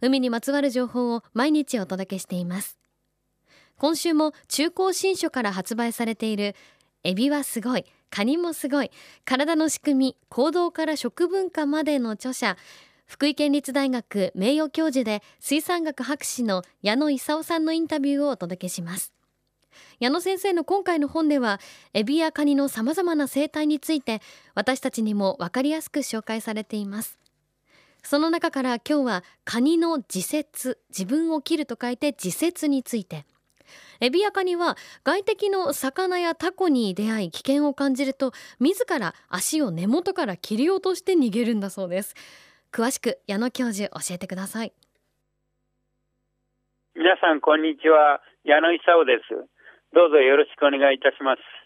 海にまつわる情報を毎日お届けしています。今週も中高新書から発売されているエビはすごいカニもすごい体の仕組み行動から食文化までの著者福井県立大学名誉教授で水産学博士の矢野勲さんのインタビューをお届けします。矢野先生の今回の本ではエビやカニのさまざまな生態について私たちにも分かりやすく紹介されています。その中から今日はカニの自節自分を切ると書いて自節について。エビやカニは外敵の魚やタコに出会い危険を感じると自ら足を根元から切り落として逃げるんだそうです。詳しく矢野教授教えてください。皆さんこんにちは。矢野勲です。どうぞよろしくお願いいたします。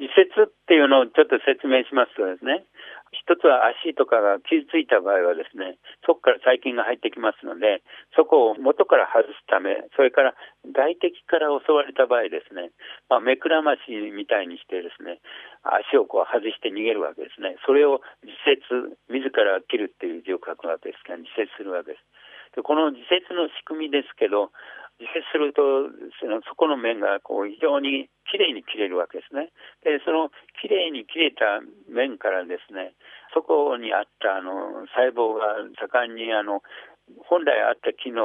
自節っていうのをちょっと説明しますとですね一つは足とかが傷ついた場合はですね、そこから細菌が入ってきますので、そこを元から外すため、それから外敵から襲われた場合ですね、まあ、目くらましみたいにしてですね、足をこう外して逃げるわけですね。それを自節、自ら切るっていう字を書くわけですから、自節するわけです。でこの自節の仕組みですけど、自節するとそのそこの面がこう非常にきれいに切れるわけですね。でそのきれいに切れた面からですねそこにあったあの細胞が盛んにあの本来あった機能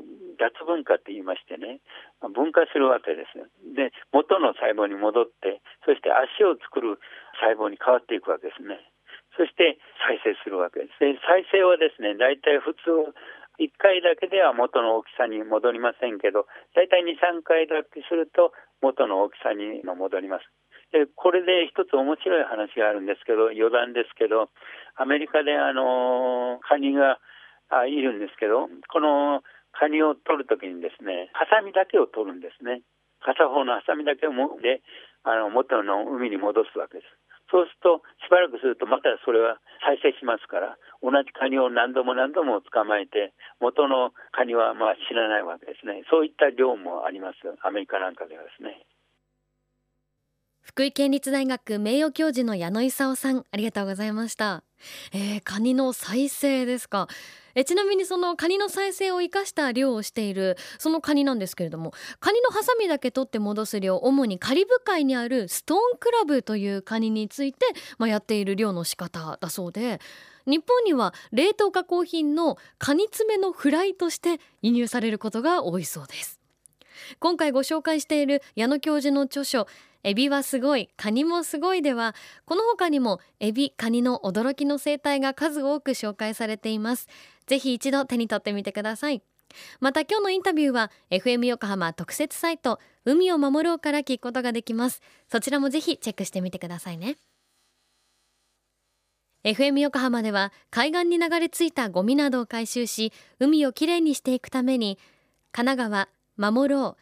の脱分化って言いましてね分化するわけですで元の細胞に戻ってそして足を作る細胞に変わっていくわけですね。そして再生するわけです。で再生はですね大体普通1回だけでは元の大きさに戻りませんけど、大体2、3回だけすると元の大きさに戻ります。でこれで一つ面白い話があるんですけど、余談ですけど、アメリカであのカニがあいるんですけど、このカニを取るときにですね、ハサミだけを取るんですね。片方のハサミだけをもであの元の海に戻すわけです。そうすると、しばらくするとまたそれは再生しますから、同じカニを何度も何度も捕まえて、元のカニはまあ知らないわけですね。そういった量もあります、アメリカなんかではですね。福井県立大学名誉教授の矢野勲さんありがとうございました、えー、カニの再生ですか。えちなみにそのカニの再生を生かした漁をしているそのカニなんですけれどもカニのハサミだけ取って戻す漁主にカリブ海にあるストーンクラブというカニについて、まあ、やっている漁の仕方だそうで日本には冷凍加工品のカニ爪のフライとして輸入されることが多いそうです。今回ご紹介している矢野教授の著書エビはすごいカニもすごいではこの他にもエビカニの驚きの生態が数多く紹介されています。ぜひ一度手に取ってみてください。また今日のインタビューは FM 横浜特設サイト海を守ろうから聞くことができます。そちらもぜひチェックしてみてくださいね。FM 横浜では海岸に流れ着いたゴミなどを回収し海をきれいにしていくために神奈川守ろう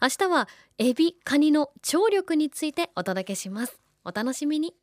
明日はエビカニの聴力についてお届けします。お楽しみに。